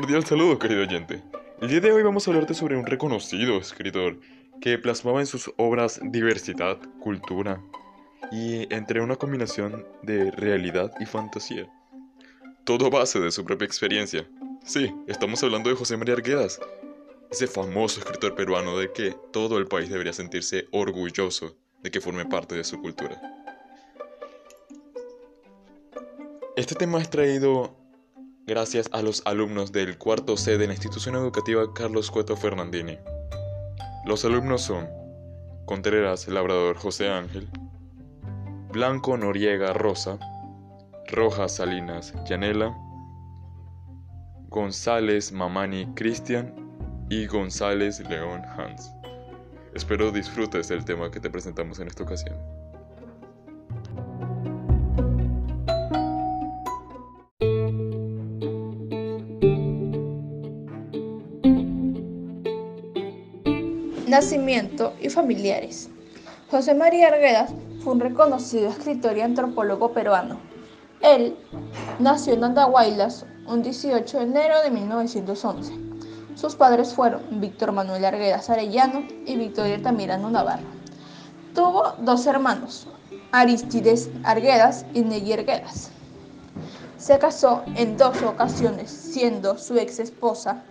cordial saludo, querido oyente. El día de hoy vamos a hablarte sobre un reconocido escritor que plasmaba en sus obras diversidad, cultura y entre una combinación de realidad y fantasía. Todo a base de su propia experiencia. Sí, estamos hablando de José María Arguedas, ese famoso escritor peruano de que todo el país debería sentirse orgulloso de que forme parte de su cultura. Este tema es traído gracias a los alumnos del cuarto C de la institución educativa Carlos Cueto Fernandini. Los alumnos son Contreras Labrador José Ángel, Blanco Noriega Rosa, Rojas Salinas Yanela, González Mamani Cristian y González León Hans. Espero disfrutes del tema que te presentamos en esta ocasión. Nacimiento y familiares. José María Arguedas fue un reconocido escritor y antropólogo peruano. Él nació en Andahuaylas un 18 de enero de 1911. Sus padres fueron Víctor Manuel Arguedas Arellano y Victoria Tamirano Navarro. Tuvo dos hermanos, Aristides Arguedas y Negui Arguedas. Se casó en dos ocasiones, siendo su ex esposa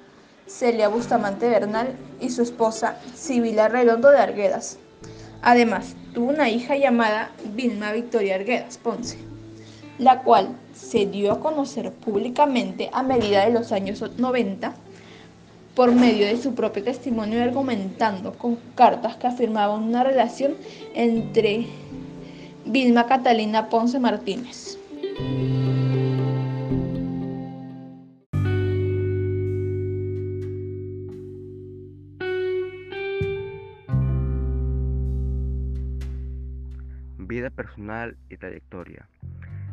Celia Bustamante Bernal y su esposa Sibila Redondo de Arguedas. Además, tuvo una hija llamada Vilma Victoria Arguedas Ponce, la cual se dio a conocer públicamente a medida de los años 90 por medio de su propio testimonio argumentando con cartas que afirmaban una relación entre Vilma Catalina Ponce Martínez. Personal y trayectoria.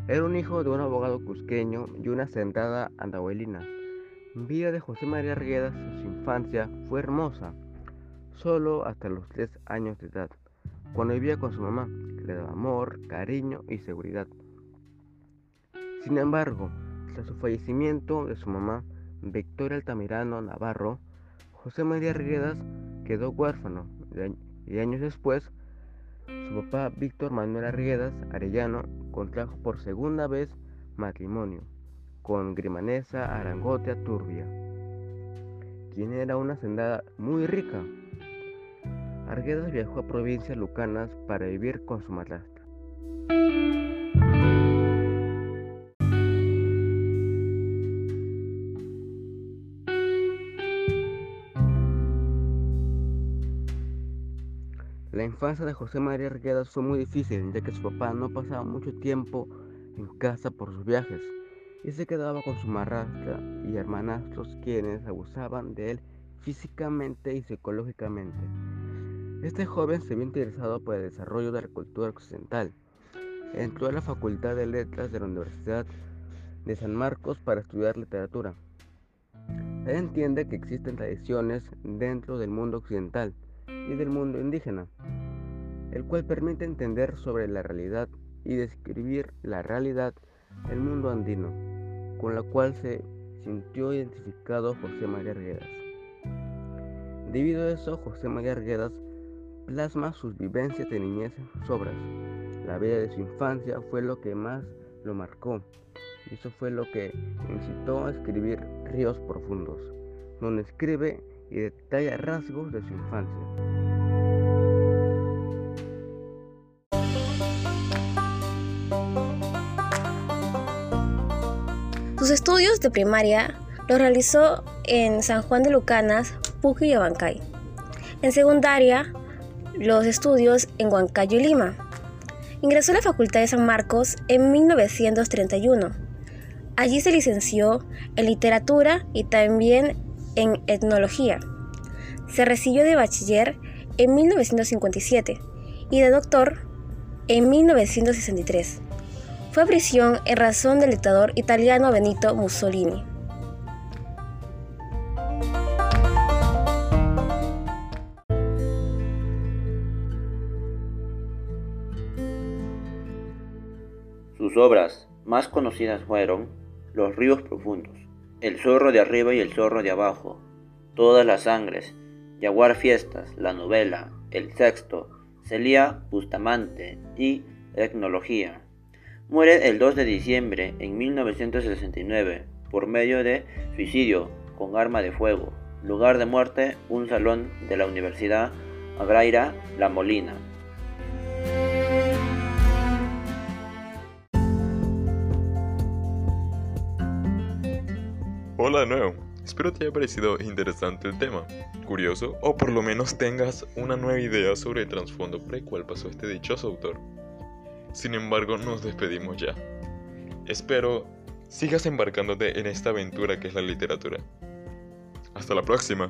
Era un hijo de un abogado cusqueño y una sentada andahuelina. Vida de José María Arguedas en su infancia fue hermosa, solo hasta los 3 años de edad, cuando vivía con su mamá, que le daba amor, cariño y seguridad. Sin embargo, tras su fallecimiento de su mamá, Victoria Altamirano Navarro, José María Arguedas quedó huérfano y años después su papá, Víctor Manuel Arriedas Arellano, contrajo por segunda vez matrimonio con Grimanesa Arangotea Turbia, quien era una hacendada muy rica. Arguedas viajó a provincias lucanas para vivir con su madrastra. La infancia de José María Arguedas fue muy difícil, ya que su papá no pasaba mucho tiempo en casa por sus viajes y se quedaba con su madrastra y hermanastros quienes abusaban de él físicamente y psicológicamente. Este joven se vio interesado por el desarrollo de la cultura occidental. Entró a la Facultad de Letras de la Universidad de San Marcos para estudiar literatura. Él entiende que existen tradiciones dentro del mundo occidental y del mundo indígena, el cual permite entender sobre la realidad y describir la realidad del mundo andino, con la cual se sintió identificado José María Arguedas. Debido a eso, José María Arguedas plasma sus vivencias de niñez en sus obras. La vida de su infancia fue lo que más lo marcó, eso fue lo que incitó a escribir Ríos Profundos, donde escribe y detalla rasgos de su infancia. Sus estudios de primaria los realizó en San Juan de Lucanas, Puji y Abancay. En secundaria, los estudios en Huancayo y Lima. Ingresó a la Facultad de San Marcos en 1931. Allí se licenció en literatura y también en etnología. Se recibió de bachiller en 1957 y de doctor en 1963. Fue a prisión en razón del dictador italiano Benito Mussolini. Sus obras más conocidas fueron Los ríos profundos, El zorro de arriba y el zorro de abajo, Todas las sangres, Jaguar Fiestas, la novela, El Sexto, Celia Bustamante y Tecnología. Muere el 2 de diciembre en 1969 por medio de suicidio con arma de fuego. Lugar de muerte, un salón de la Universidad Agraira La Molina. Hola de nuevo, espero te haya parecido interesante el tema, curioso o por lo menos tengas una nueva idea sobre el trasfondo por el cual pasó este dichoso autor. Sin embargo, nos despedimos ya. Espero sigas embarcándote en esta aventura que es la literatura. Hasta la próxima.